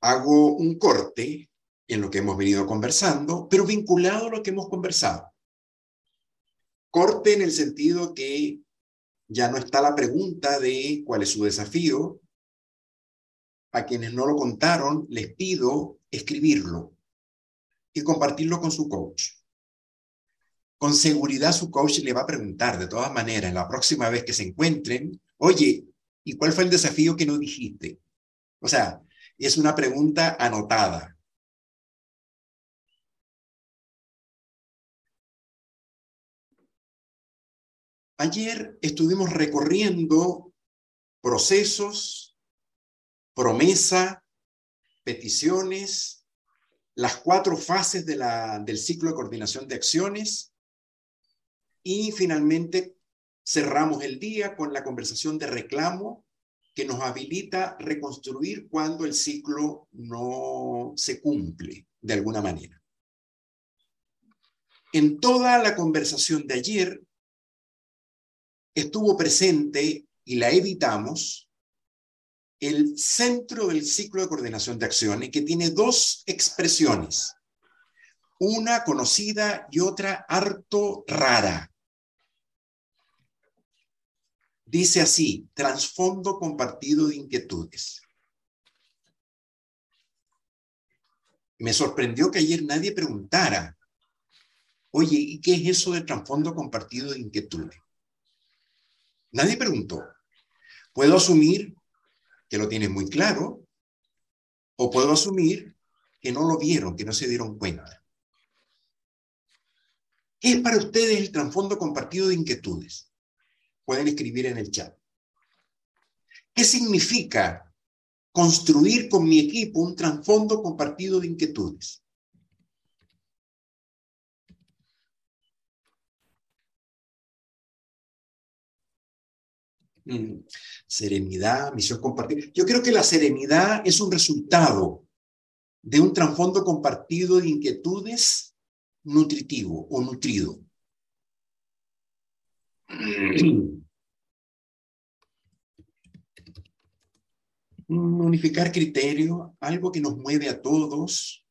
hago un corte en lo que hemos venido conversando, pero vinculado a lo que hemos conversado. Corte en el sentido que ya no está la pregunta de cuál es su desafío. A quienes no lo contaron, les pido escribirlo y compartirlo con su coach. Con seguridad su coach le va a preguntar de todas maneras, la próxima vez que se encuentren, oye, ¿y cuál fue el desafío que no dijiste? O sea, es una pregunta anotada. Ayer estuvimos recorriendo procesos, promesa, peticiones, las cuatro fases del ciclo de coordinación de acciones y finalmente cerramos el día con la conversación de reclamo que nos habilita reconstruir cuando el ciclo no se cumple de alguna manera. En toda la conversación de ayer estuvo presente y la evitamos el centro del ciclo de coordinación de acciones que tiene dos expresiones, una conocida y otra harto rara. Dice así, trasfondo compartido de inquietudes. Me sorprendió que ayer nadie preguntara, oye, ¿y qué es eso de trasfondo compartido de inquietudes? Nadie preguntó. Puedo asumir que lo tienen muy claro o puedo asumir que no lo vieron, que no se dieron cuenta. ¿Qué es para ustedes el trasfondo compartido de inquietudes? Pueden escribir en el chat. ¿Qué significa construir con mi equipo un trasfondo compartido de inquietudes? Mm, serenidad, misión compartida. Yo creo que la serenidad es un resultado de un trasfondo compartido de inquietudes nutritivo o nutrido. Unificar criterio, algo que nos mueve a todos.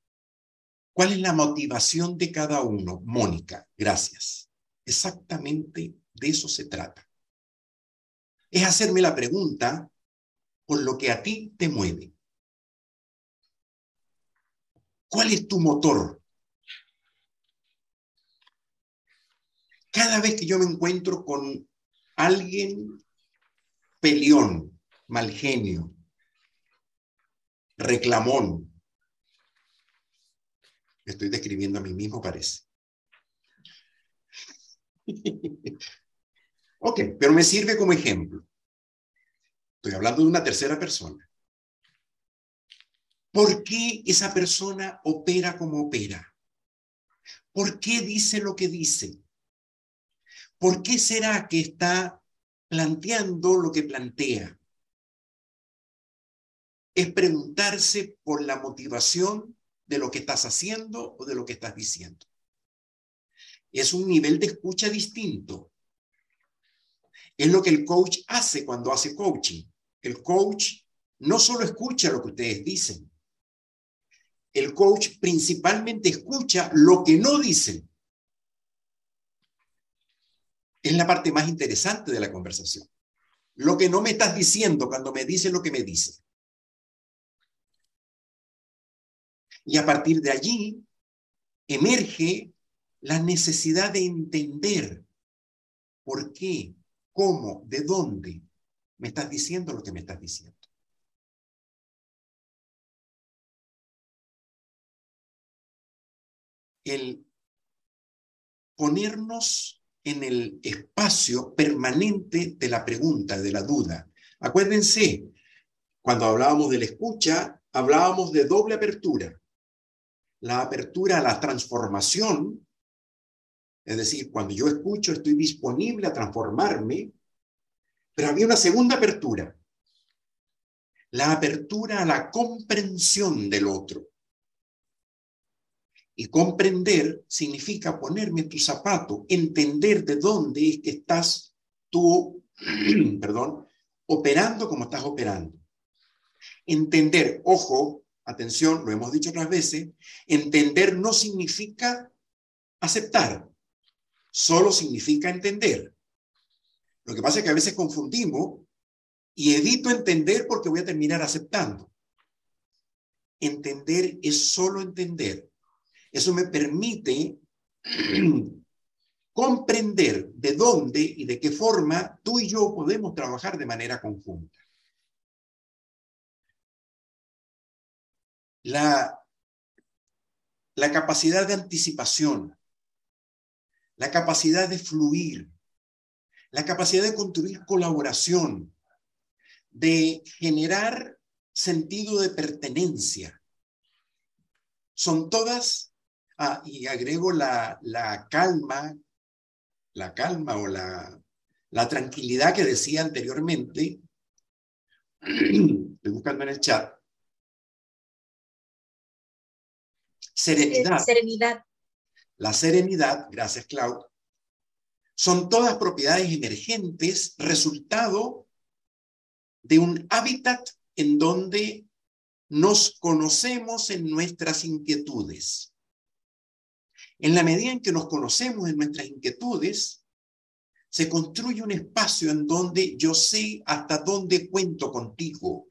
¿Cuál es la motivación de cada uno? Mónica, gracias. Exactamente de eso se trata es hacerme la pregunta por lo que a ti te mueve. ¿Cuál es tu motor? Cada vez que yo me encuentro con alguien peleón, mal genio, reclamón, estoy describiendo a mí mismo, parece. Ok, pero me sirve como ejemplo. Estoy hablando de una tercera persona. ¿Por qué esa persona opera como opera? ¿Por qué dice lo que dice? ¿Por qué será que está planteando lo que plantea? Es preguntarse por la motivación de lo que estás haciendo o de lo que estás diciendo. Es un nivel de escucha distinto. Es lo que el coach hace cuando hace coaching. El coach no solo escucha lo que ustedes dicen, el coach principalmente escucha lo que no dicen. Es la parte más interesante de la conversación. Lo que no me estás diciendo cuando me dices lo que me dices. Y a partir de allí emerge la necesidad de entender por qué cómo, de dónde me estás diciendo lo que me estás diciendo. El ponernos en el espacio permanente de la pregunta, de la duda. Acuérdense, cuando hablábamos de la escucha, hablábamos de doble apertura. La apertura a la transformación es decir, cuando yo escucho, estoy disponible a transformarme, pero había una segunda apertura, la apertura a la comprensión del otro. Y comprender significa ponerme tu zapato, entender de dónde es que estás tú, perdón, operando como estás operando. Entender, ojo, atención, lo hemos dicho otras veces, entender no significa aceptar, solo significa entender. Lo que pasa es que a veces confundimos y evito entender porque voy a terminar aceptando. Entender es solo entender. Eso me permite comprender de dónde y de qué forma tú y yo podemos trabajar de manera conjunta. La, la capacidad de anticipación, la capacidad de fluir, la capacidad de construir colaboración, de generar sentido de pertenencia. Son todas, ah, y agrego la, la calma la calma o la, la tranquilidad que decía anteriormente, estoy buscando en el chat, serenidad. Serenidad. La serenidad, gracias Clau, son todas propiedades emergentes, resultado de un hábitat en donde nos conocemos en nuestras inquietudes. En la medida en que nos conocemos en nuestras inquietudes, se construye un espacio en donde yo sé hasta dónde cuento contigo.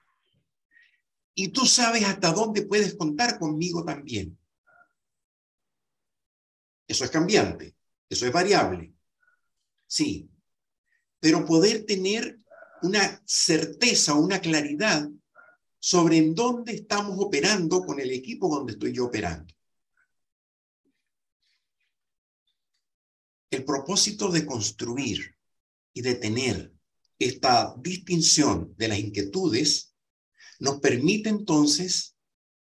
Y tú sabes hasta dónde puedes contar conmigo también. Eso es cambiante, eso es variable. Sí, pero poder tener una certeza, una claridad sobre en dónde estamos operando con el equipo donde estoy yo operando. El propósito de construir y de tener esta distinción de las inquietudes nos permite entonces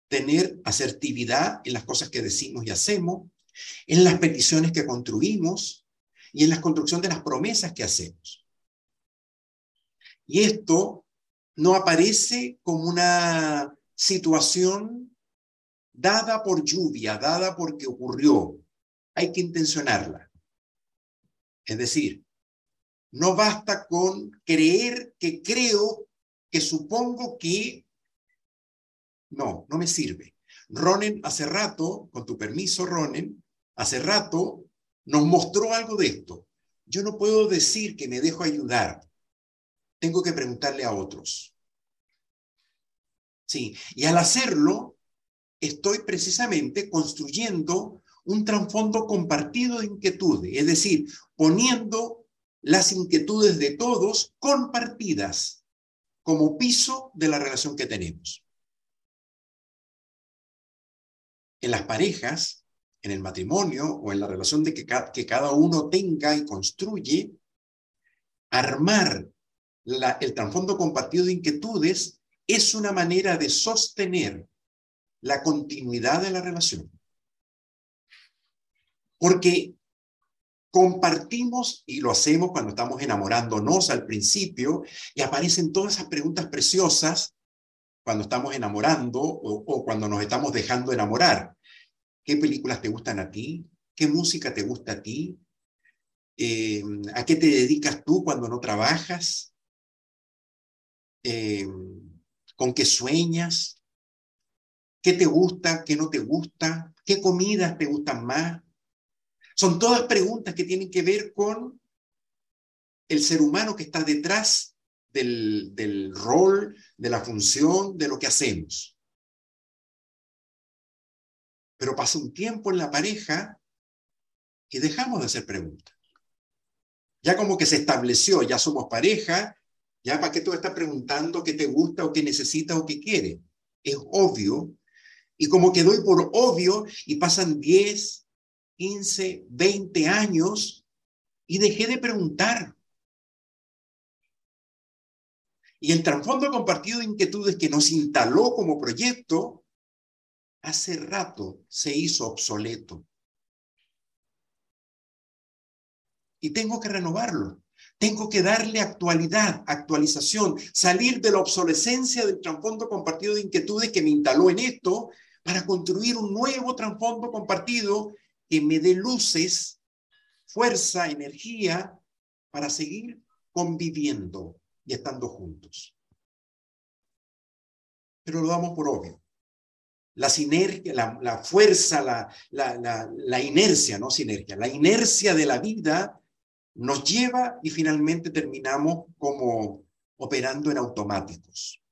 tener asertividad en las cosas que decimos y hacemos, en las peticiones que construimos y en la construcción de las promesas que hacemos. Y esto no aparece como una situación dada por lluvia, dada porque ocurrió. Hay que intencionarla. Es decir, no basta con creer que creo, que supongo que... No, no me sirve. Ronen hace rato, con tu permiso, Ronen, hace rato nos mostró algo de esto. Yo no puedo decir que me dejo ayudar. Tengo que preguntarle a otros. Sí, y al hacerlo, estoy precisamente construyendo un trasfondo compartido de inquietudes, es decir, poniendo las inquietudes de todos compartidas como piso de la relación que tenemos. En las parejas, en el matrimonio o en la relación de que, que cada uno tenga y construye, armar el trasfondo compartido de inquietudes es una manera de sostener la continuidad de la relación. Porque compartimos y lo hacemos cuando estamos enamorándonos al principio y aparecen todas esas preguntas preciosas cuando estamos enamorando o, cuando nos estamos dejando enamorar. ¿Qué películas te gustan a ti? ¿Qué música te gusta a ti? Em, ¿A qué te dedicas tú cuando no trabajas? Em, ¿Con qué sueñas? ¿Qué te gusta? ¿Qué no te gusta? ¿Qué comidas te gustan más? Son todas preguntas que tienen que ver con el ser humano que está detrás del, rol, de la función, de lo que hacemos. Pero pasa un tiempo en la pareja y dejamos de hacer preguntas. Ya como que se estableció, ya somos pareja, ya para qué tú estás preguntando qué te gusta o qué necesitas o qué quieres. Es obvio. Y como que doy por obvio y pasan 10, 15, 20 años y dejé de preguntar. Y el trasfondo compartido de inquietudes que nos instaló como proyecto, hace rato se hizo obsoleto. Y tengo que renovarlo. Tengo que darle actualidad, actualización, salir de la obsolescencia del trasfondo compartido de inquietudes que me instaló en esto para construir un nuevo trasfondo compartido que me dé luces, fuerza, energía para seguir conviviendo y estando juntos. Pero lo damos por obvio. la sinergia, la, fuerza, la, la, inercia, no sinergia, la inercia de la vida nos lleva y finalmente terminamos como operando en automáticos.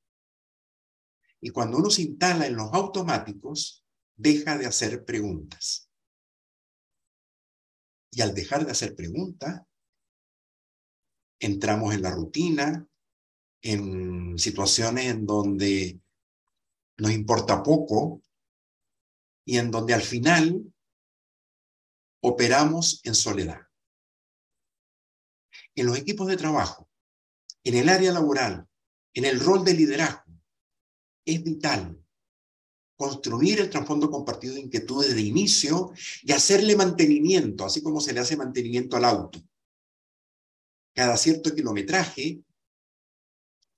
Y cuando uno se instala en los automáticos, deja de hacer preguntas. Y al dejar de hacer preguntas, entramos en la rutina, en situaciones en donde nos importa poco y en donde al final operamos en soledad. En los equipos de trabajo, en el área laboral, en el rol de liderazgo, es vital construir el trasfondo compartido de inquietudes de inicio y hacerle mantenimiento, así como se le hace mantenimiento al auto. Cada cierto kilometraje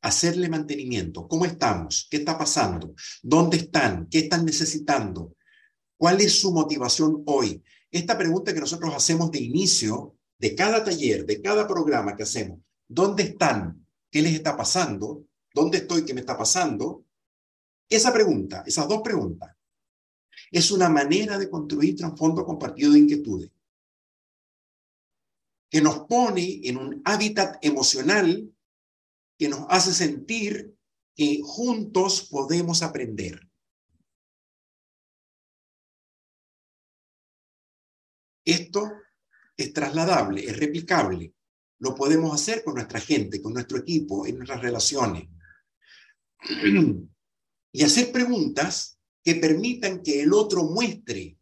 hacerle mantenimiento. ¿Cómo estamos? ¿Qué está pasando? ¿Dónde están? ¿Qué están necesitando? ¿Cuál es su motivación hoy? Esta pregunta que nosotros hacemos de inicio de cada taller, de cada programa que hacemos, ¿dónde están? ¿Qué les está pasando? ¿Dónde estoy? ¿Qué me está pasando? Esa pregunta, esas dos preguntas, es una manera de construir trasfondo compartido de inquietudes que nos pone en un hábitat emocional que nos hace sentir que juntos podemos aprender. Esto es trasladable, es replicable. Lo podemos hacer con nuestra gente, con nuestro equipo, en nuestras relaciones. Y hacer preguntas que permitan que el otro muestre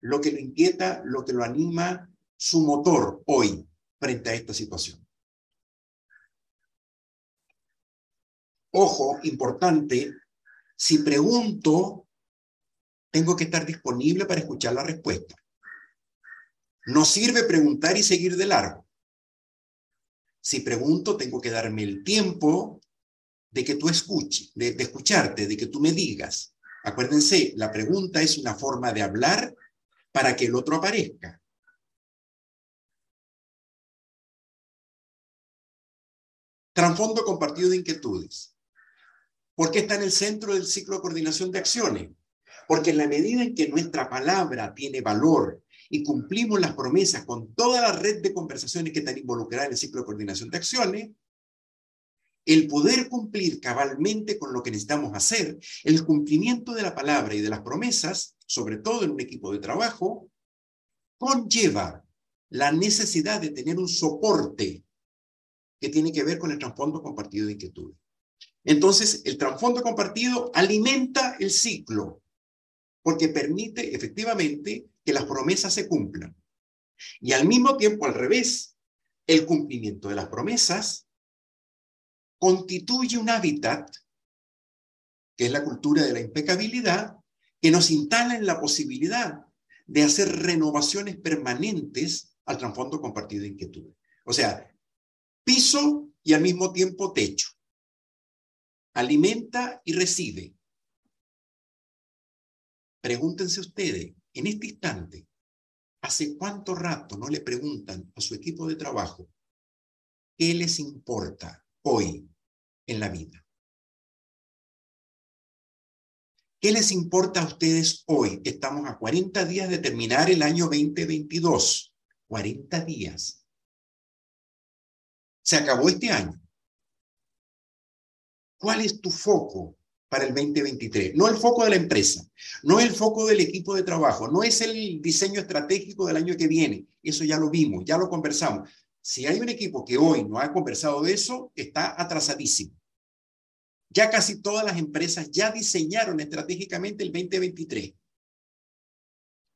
lo que lo inquieta, lo que lo anima, su motor hoy frente a esta situación. Ojo, importante, si pregunto, tengo que estar disponible para escuchar la respuesta. No sirve preguntar y seguir de largo. Si pregunto, tengo que darme el tiempo de que tú escuches, de, escucharte, de que tú me digas. Acuérdense, la pregunta es una forma de hablar para que el otro aparezca. Trasfondo compartido de inquietudes. ¿Por qué está en el centro del ciclo de coordinación de acciones? Porque en la medida en que nuestra palabra tiene valor y cumplimos las promesas con toda la red de conversaciones que están involucradas en el ciclo de coordinación de acciones, el poder cumplir cabalmente con lo que necesitamos hacer, el cumplimiento de la palabra y de las promesas, sobre todo en un equipo de trabajo, conlleva la necesidad de tener un soporte que tiene que ver con el trasfondo compartido de inquietudes. Entonces, el trasfondo compartido alimenta el ciclo, porque permite efectivamente que las promesas se cumplan. Y al mismo tiempo, al revés, el cumplimiento de las promesas constituye un hábitat, que es la cultura de la impecabilidad, que nos instala en la posibilidad de hacer renovaciones permanentes al trasfondo compartido de inquietudes. O sea, piso y al mismo tiempo techo alimenta y recibe. Pregúntense ustedes, en este instante, ¿hace cuánto rato no le preguntan a su equipo de trabajo qué les importa hoy en la vida? ¿Qué les importa a ustedes hoy? Estamos a 40 días de terminar el año 2022. 40 días. Se acabó este año. ¿Cuál es tu foco para el 2023? No el foco de la empresa, no el foco del equipo de trabajo, no es el diseño estratégico del año que viene. Eso ya lo vimos, ya lo conversamos. Si hay un equipo que hoy no ha conversado de eso, está atrasadísimo. Ya casi todas las empresas ya diseñaron estratégicamente el 2023.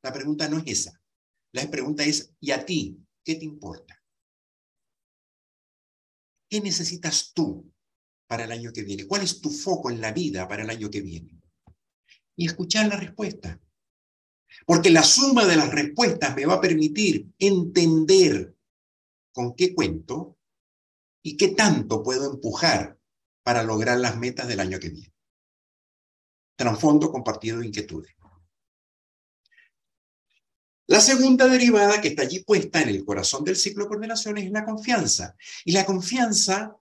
La pregunta no es esa. La pregunta es, ¿y a ti qué te importa? ¿Qué necesitas tú para el año que viene? ¿Cuál es tu foco en la vida para el año que viene? Y escuchar la respuesta. Porque la suma de las respuestas me va a permitir entender con qué cuento y qué tanto puedo empujar para lograr las metas del año que viene. Transfondo compartido de inquietudes. La segunda derivada que está allí puesta en el corazón del ciclo de coordinación es la confianza. Y la confianza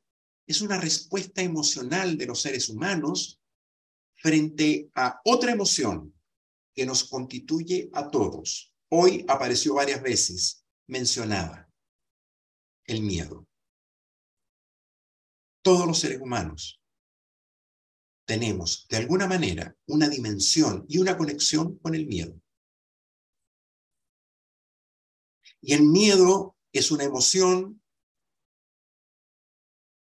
es una respuesta emocional de los seres humanos frente a otra emoción que nos constituye a todos. Hoy apareció varias veces mencionada, el miedo. Todos los seres humanos tenemos de alguna manera una dimensión y una conexión con el miedo. Y el miedo es una emoción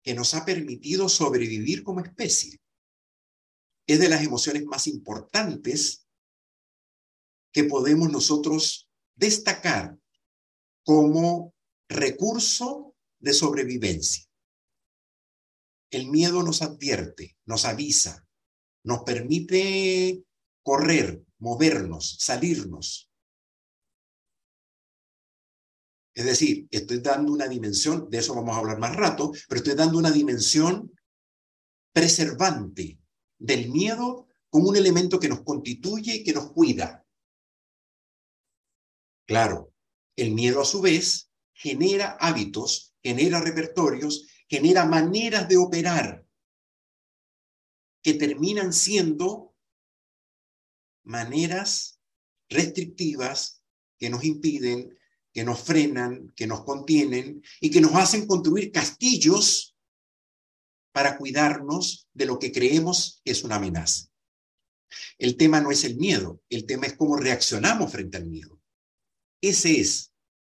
que nos ha permitido sobrevivir como especie. Es de las emociones más importantes que podemos nosotros destacar como recurso de sobrevivencia. El miedo nos advierte, nos avisa, nos permite correr, movernos, salirnos. Es decir, estoy dando una dimensión, de eso vamos a hablar más rato, pero estoy dando una dimensión preservante del miedo como un elemento que nos constituye y que nos cuida. Claro, el miedo a su vez genera hábitos, genera repertorios genera maneras de operar que terminan siendo maneras restrictivas que nos impiden, que nos frenan, que nos contienen y que nos hacen construir castillos para cuidarnos de lo que creemos es una amenaza. El tema no es el miedo, el tema es cómo reaccionamos frente al miedo. Ese es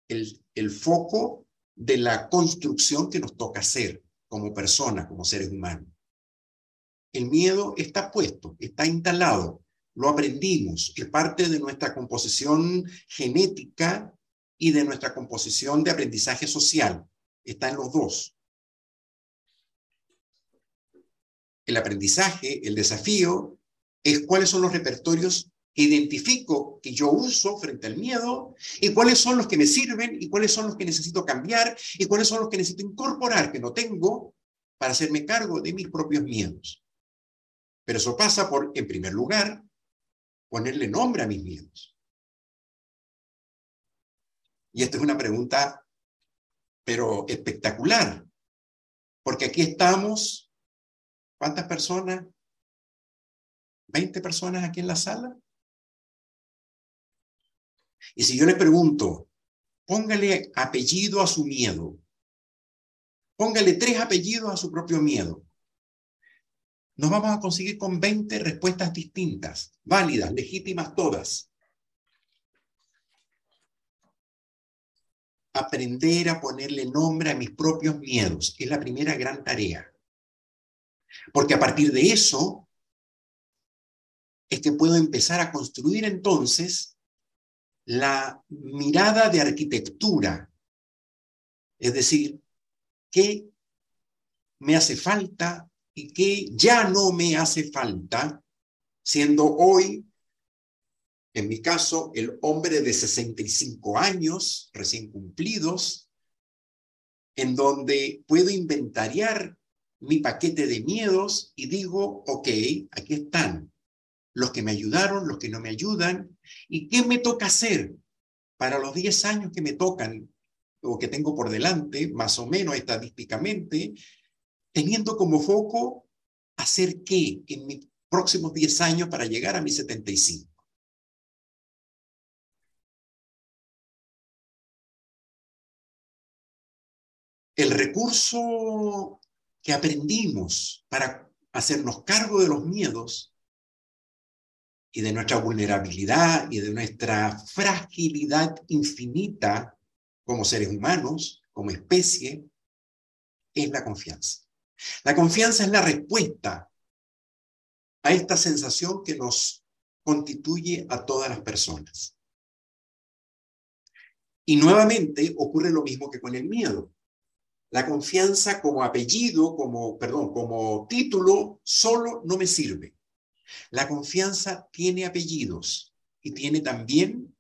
el, el foco de la construcción que nos toca hacer como personas, como seres humanos. El miedo está puesto, está instalado, lo aprendimos, es parte de nuestra composición genética y de nuestra composición de aprendizaje social. Está en los dos. El aprendizaje, el desafío, es cuáles son los repertorios identifico que yo uso frente al miedo y cuáles son los que me sirven y cuáles son los que necesito cambiar y cuáles son los que necesito incorporar que no tengo para hacerme cargo de mis propios miedos. Pero eso pasa por, en primer lugar, ponerle nombre a mis miedos. Y esta es una pregunta, pero espectacular, porque aquí estamos, ¿cuántas personas? ¿20 personas aquí en la sala? Y si yo le pregunto, póngale apellido a su miedo, póngale tres apellidos a su propio miedo, nos vamos a conseguir con 20 respuestas distintas, válidas, legítimas todas. Aprender a ponerle nombre a mis propios miedos es la primera gran tarea. Porque a partir de eso es que puedo empezar a construir entonces la mirada de arquitectura, es decir, qué me hace falta y qué ya no me hace falta, siendo hoy, en mi caso, el hombre de 65 años recién cumplidos, en donde puedo inventariar mi paquete de miedos y digo, ok, aquí están los que me ayudaron, los que no me ayudan, y qué me toca hacer para los 10 años que me tocan o que tengo por delante, más o menos estadísticamente, teniendo como foco hacer qué en mis próximos 10 años para llegar a mis 75. El recurso que aprendimos para hacernos cargo de los miedos y de nuestra vulnerabilidad y de nuestra fragilidad infinita como seres humanos, como especie, es la confianza. La confianza es la respuesta a esta sensación que nos constituye a todas las personas. Y nuevamente ocurre lo mismo que con el miedo. La confianza como apellido, como, perdón, como título, solo no me sirve. La confianza tiene apellidos y tiene también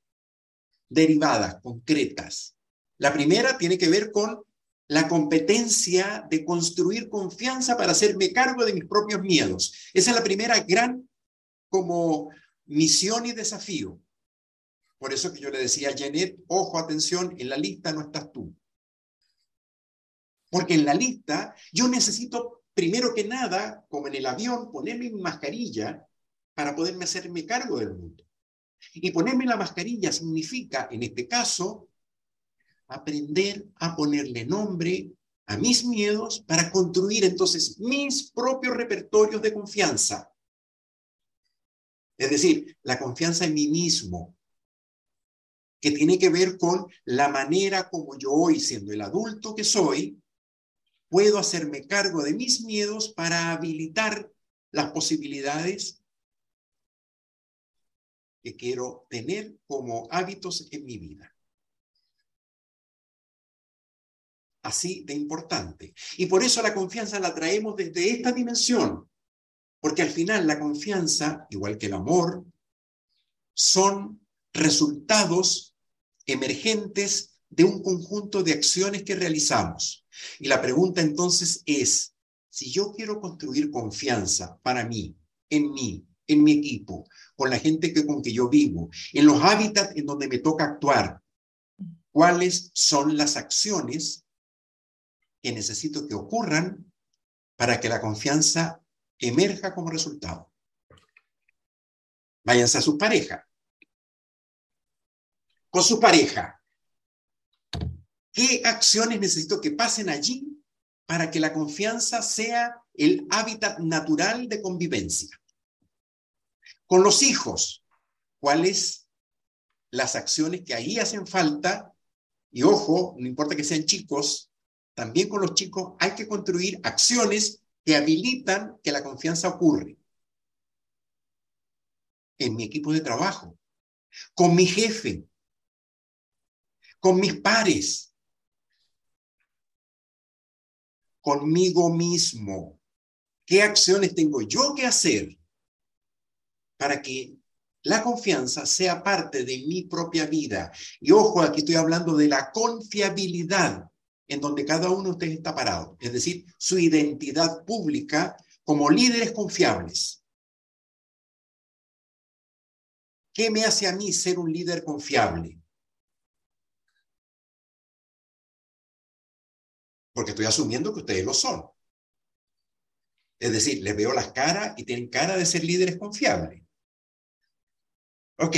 derivadas concretas. La primera tiene que ver con la competencia de construir confianza para hacerme cargo de mis propios miedos. Esa es la primera gran como misión y desafío. Por eso que yo le decía a Janet, ojo, atención, en la lista no estás tú. Porque en la lista yo necesito primero que nada, como en el avión, ponerme mi mascarilla para poderme hacerme cargo del mundo. Y ponerme la mascarilla significa, en este caso, aprender a ponerle nombre a mis miedos para construir entonces mis propios repertorios de confianza. Es decir, la confianza en mí mismo, que tiene que ver con la manera como yo hoy, siendo el adulto que soy, puedo hacerme cargo de mis miedos para habilitar las posibilidades que quiero tener como hábitos en mi vida. Así de importante. Y por eso la confianza la traemos desde esta dimensión, porque al final la confianza, igual que el amor, son resultados emergentes de un conjunto de acciones que realizamos. Y la pregunta entonces es, si yo quiero construir confianza para mí, en mí, en mi equipo, con la gente que, con que yo vivo, en los hábitats en donde me toca actuar, ¿cuáles son las acciones que necesito que ocurran para que la confianza emerja como resultado? Váyanse a su pareja. Con su pareja, ¿Qué acciones necesito que pasen allí para que la confianza sea el hábitat natural de convivencia? Con los hijos, ¿cuáles las acciones que ahí hacen falta? Y ojo, no importa que sean chicos, también con los chicos hay que construir acciones que habilitan que la confianza ocurre. En mi equipo de trabajo, con mi jefe, con mis pares, conmigo mismo. ¿Qué acciones tengo yo que hacer para que la confianza sea parte de mi propia vida? Y ojo, aquí estoy hablando de la confiabilidad en donde cada uno de ustedes está parado, es decir, su identidad pública como líderes confiables. ¿Qué me hace a mí ser un líder confiable? Porque estoy asumiendo que ustedes lo son. Es decir, les veo las caras y tienen cara de ser líderes confiables. Ok,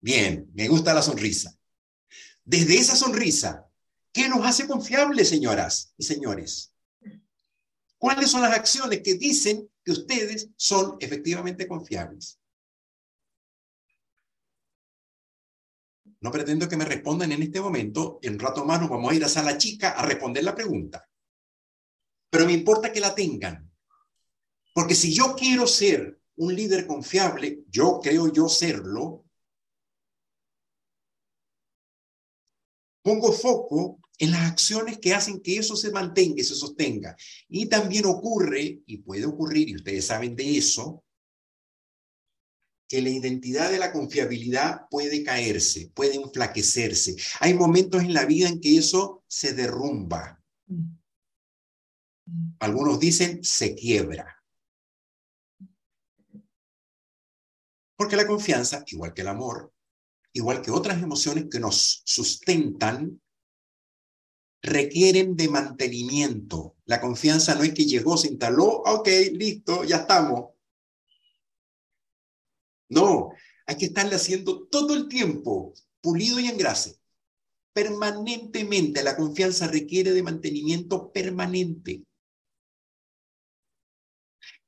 bien, me gusta la sonrisa. Desde esa sonrisa, ¿qué nos hace confiables, señoras y señores? ¿Cuáles son las acciones que dicen que ustedes son efectivamente confiables? No pretendo que me respondan en este momento. En un rato más nos vamos a ir a sala chica a responder la pregunta. Pero me importa que la tengan. Porque si yo quiero ser un líder confiable, yo creo yo serlo, pongo foco en las acciones que hacen que eso se mantenga y se sostenga. Y también ocurre, y puede ocurrir, y ustedes saben de eso, que la identidad de la confiabilidad puede caerse, puede enflaquecerse. Hay momentos en la vida en que eso se derrumba. Algunos dicen se quiebra. Porque la confianza, igual que el amor, igual que otras emociones que nos sustentan, requieren de mantenimiento. La confianza no es que llegó, se instaló, ok, listo, ya estamos. No, hay que estarle haciendo todo el tiempo, pulido y engrase. Permanentemente, la confianza requiere de mantenimiento permanente.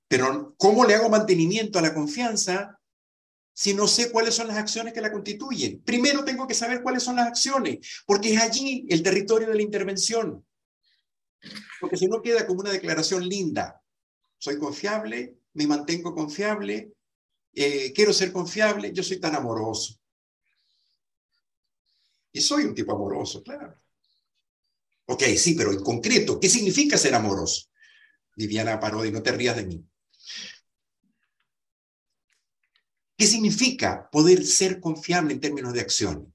Pero, ¿cómo le hago mantenimiento a la confianza si no sé cuáles son las acciones que la constituyen? Primero tengo que saber cuáles son las acciones, porque es allí el territorio de la intervención. Porque si no queda como una declaración linda. Soy confiable, me mantengo confiable, eh, quiero ser confiable, yo soy tan amoroso. Y soy un tipo amoroso, claro. Ok, sí, pero en concreto, ¿qué significa ser amoroso? Viviana Parodi, no te rías de mí. ¿Qué significa poder ser confiable en términos de acción?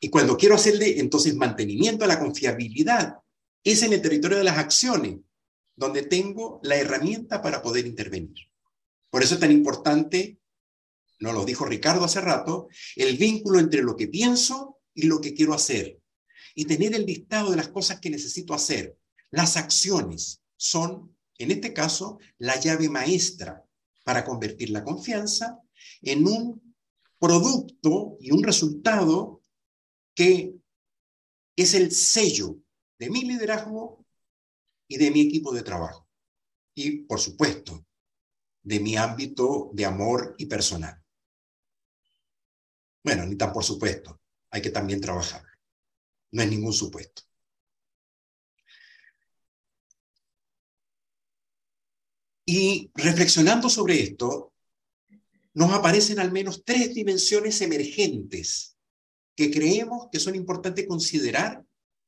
Y cuando quiero hacerle entonces mantenimiento a la confiabilidad, es en el territorio de las acciones, donde tengo la herramienta para poder intervenir. Por eso es tan importante, nos lo dijo Ricardo hace rato, el vínculo entre lo que pienso y lo que quiero hacer. Y tener el listado de las cosas que necesito hacer. Las acciones son en este caso, la llave maestra para convertir la confianza en un producto y un resultado que es el sello de mi liderazgo y de mi equipo de trabajo. Y, por supuesto, de mi ámbito de amor y personal. Bueno, ni tan por supuesto, hay que también trabajar. No es ningún supuesto. Y reflexionando sobre esto, nos aparecen al menos tres dimensiones emergentes que creemos que son importantes considerar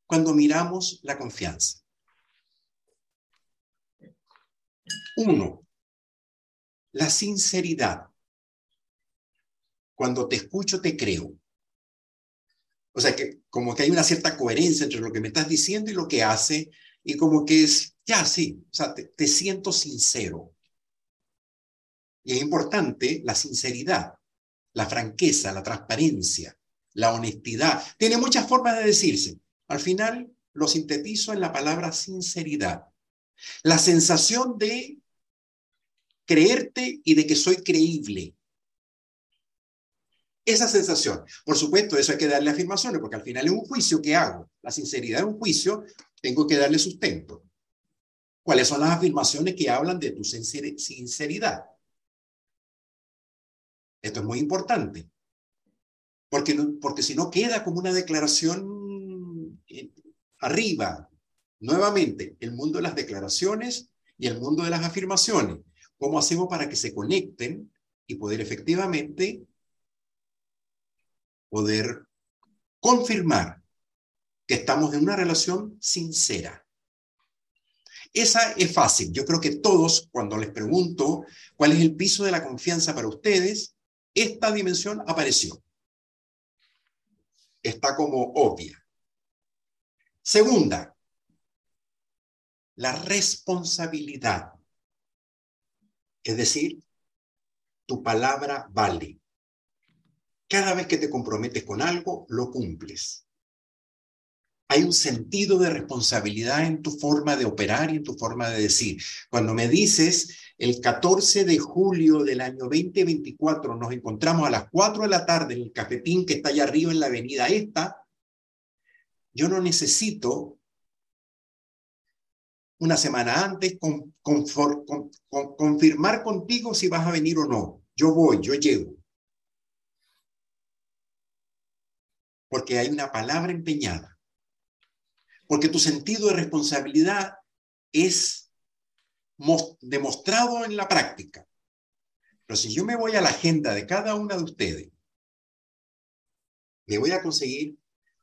cuando miramos la confianza. Uno, la sinceridad. Cuando te escucho, te creo. O sea, que como que hay una cierta coherencia entre lo que me estás diciendo y lo que hace, y como que es, ya, sí, o sea, te, te siento sincero. Y es importante la sinceridad, la franqueza, la transparencia, la honestidad. Tiene muchas formas de decirse. Al final lo sintetizo en la palabra sinceridad. La sensación de creerte y de que soy creíble. Esa sensación. Por supuesto, eso hay que darle afirmaciones, porque al final es un juicio que hago. La sinceridad es un juicio, tengo que darle sustento. ¿Cuáles son las afirmaciones que hablan de tu sinceridad? Esto es muy importante, porque, porque si no queda como una declaración eh, arriba. Nuevamente, el mundo de las declaraciones y el mundo de las afirmaciones. ¿Cómo hacemos para que se conecten y poder efectivamente poder confirmar que estamos en una relación sincera? Esa es fácil. Yo creo que todos, cuando les pregunto cuál es el piso de la confianza para ustedes, esta dimensión apareció. Está como obvia. Segunda, la responsabilidad. Es decir, tu palabra vale. Cada vez que te comprometes con algo, lo cumples. Hay un sentido de responsabilidad en tu forma de operar y en tu forma de decir. Cuando me dices, el 14 de julio del año 2024 nos encontramos a las 4 de la tarde en el cafetín que está allá arriba en la avenida esta, yo no necesito una semana antes con, confirmar contigo si vas a venir o no. Yo voy, yo llego. Porque hay una palabra empeñada. Porque tu sentido de responsabilidad es demostrado en la práctica. Pero si yo me voy a la agenda de cada una de ustedes, me voy a conseguir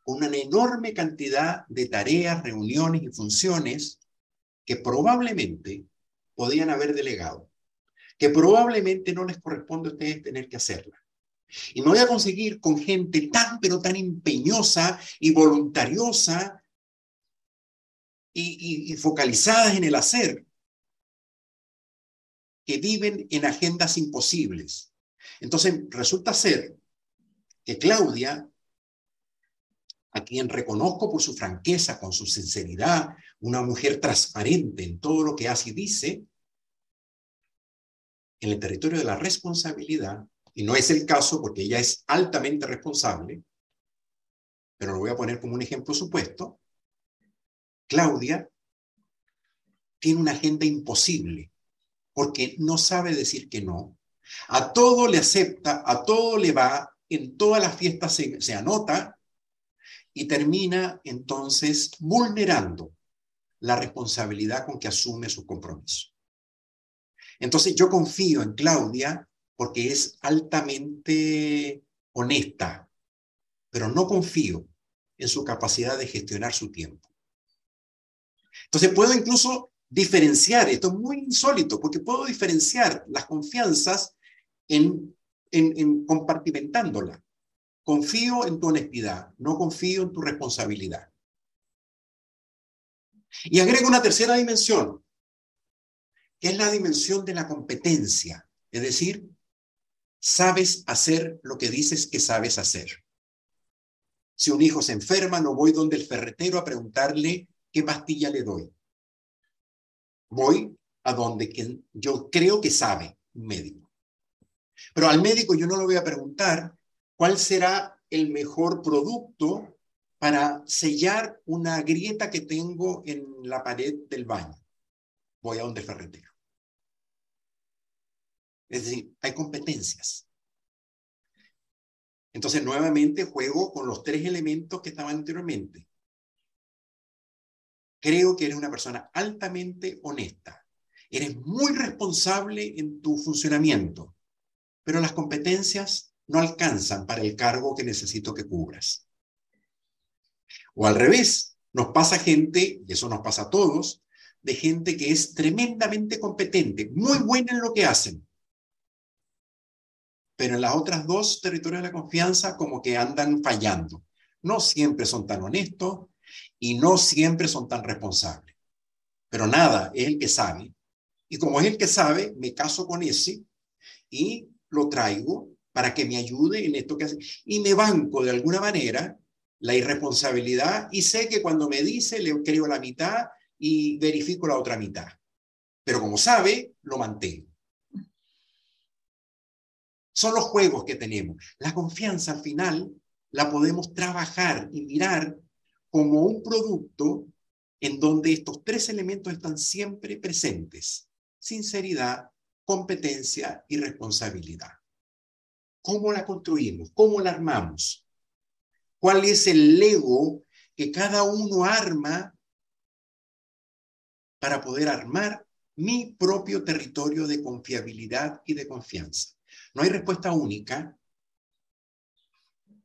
una enorme cantidad de tareas, reuniones y funciones que probablemente podían haber delegado, que probablemente no les corresponde a ustedes tener que hacerla. Y me voy a conseguir con gente tan, pero tan empeñosa y voluntariosa y, y, focalizadas en el hacer, que viven en agendas imposibles. Entonces, resulta ser que Claudia a quien reconozco por su franqueza, con su sinceridad, una mujer transparente en todo lo que hace y dice, en el territorio de la responsabilidad, y no es el caso porque ella es altamente responsable, pero lo voy a poner como un ejemplo supuesto, Claudia tiene una agenda imposible porque no sabe decir que no, a todo le acepta, a todo le va, en todas las fiestas se, se anota, y termina entonces vulnerando la responsabilidad con que asume su compromiso. Entonces yo confío en Claudia porque es altamente honesta, pero no confío en su capacidad de gestionar su tiempo. Entonces puedo incluso diferenciar, esto es muy insólito, porque puedo diferenciar las confianzas en, en, en compartimentándola. Confío en tu honestidad, no confío en tu responsabilidad. Y agrego una tercera dimensión, que es la dimensión de la competencia, es decir, sabes hacer lo que dices que sabes hacer. Si un hijo se enferma, no voy donde el ferretero a preguntarle qué pastilla le doy. Voy a donde quien yo creo que sabe, un médico. Pero al médico yo no le voy a preguntar cuál será el mejor producto para sellar una grieta que tengo en la pared del baño. Voy a donde ferretero. Es decir, hay competencias. Entonces, nuevamente juego con los tres elementos que estaban anteriormente. Creo que eres una persona altamente honesta. Eres muy responsable en tu funcionamiento, pero las competencias no alcanzan para el cargo que necesito que cubras. O al revés, nos pasa gente, y eso nos pasa a todos, de gente que es tremendamente competente, muy buena en lo que hacen, pero en las otras dos territorios de la confianza como que andan fallando. No siempre son tan honestos y no siempre son tan responsables. Pero nada, es el que sabe. Y como es el que sabe, me caso con ese y lo traigo para que me ayude en esto que hace. Y me banco de alguna manera la irresponsabilidad y sé que cuando me dice le creo la mitad y verifico la otra mitad. Pero como sabe, lo mantengo. Son los juegos que tenemos. La confianza al final la podemos trabajar y mirar como un producto en donde estos tres elementos están siempre presentes. Sinceridad, competencia y responsabilidad. ¿Cómo la construimos? ¿Cómo la armamos? ¿Cuál es el Lego que cada uno arma para poder armar mi propio territorio de confiabilidad y de confianza? No hay respuesta única.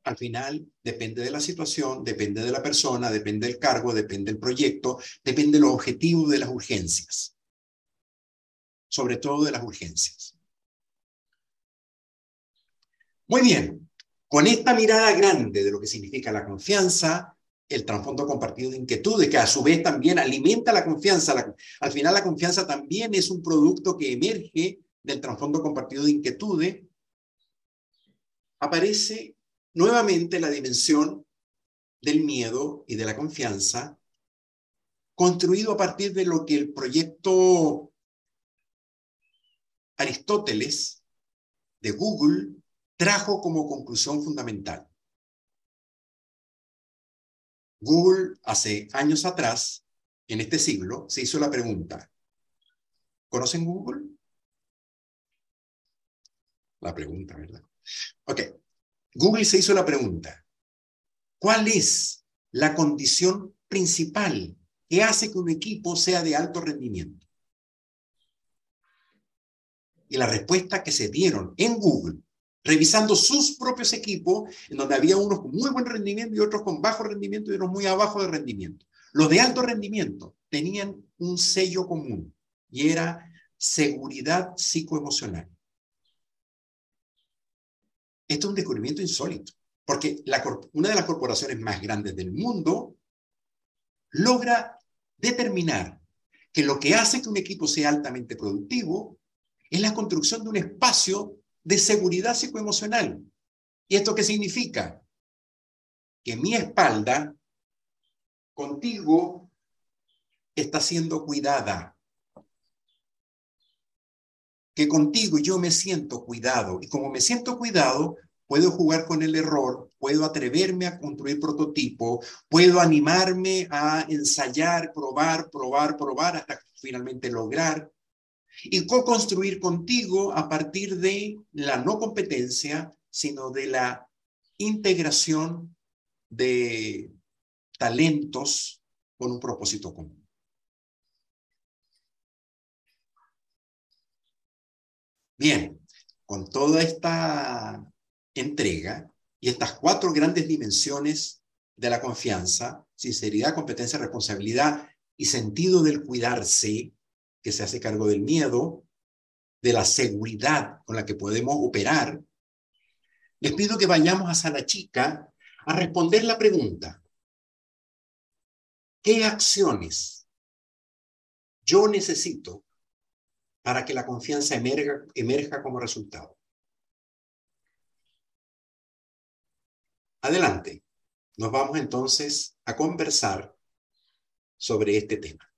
Al final depende de la situación, depende de la persona, depende del cargo, depende del proyecto, depende de los objetivos de las urgencias. Sobre todo de las urgencias. Muy bien, con esta mirada grande de lo que significa la confianza, el trasfondo compartido de inquietudes, que a su vez también alimenta la confianza. al final la confianza también es un producto que emerge del trasfondo compartido de inquietudes, aparece nuevamente la dimensión del miedo y de la confianza, construido a partir de lo que el proyecto Aristóteles de Google trajo como conclusión fundamental. Google hace años atrás, en este siglo, se hizo la pregunta, ¿conocen Google? la pregunta, ¿verdad? Ok. Google se hizo la pregunta. ¿Cuál es la condición principal que hace que un equipo sea de alto rendimiento? Y la respuesta que se dieron en Google, revisando sus propios equipos, en donde había unos con muy buen rendimiento y otros con bajo rendimiento y otros muy abajo de rendimiento. Los de alto rendimiento tenían un sello común y era seguridad psicoemocional. Esto es un descubrimiento insólito, porque una de las corporaciones más grandes del mundo logra determinar que lo que hace que un equipo sea altamente productivo es la construcción de un espacio de seguridad psicoemocional. ¿Y esto qué significa? Que mi espalda contigo está siendo cuidada, que contigo yo me siento cuidado y como me siento cuidado, puedo jugar con el error, puedo atreverme a construir prototipo, puedo animarme a ensayar, probar, probar, probar hasta finalmente lograr y co-construir contigo a partir de la no competencia, sino de la integración de talentos con un propósito común. Bien, con toda esta entrega y estas cuatro grandes dimensiones de la confianza, sinceridad, competencia, responsabilidad y sentido del cuidarse, que se hace cargo del miedo, de la seguridad con la que podemos operar, les pido que vayamos a Sala Chica a responder la pregunta, ¿qué acciones yo necesito para que la confianza emerja como resultado. Adelante, nos vamos entonces a conversar sobre este tema.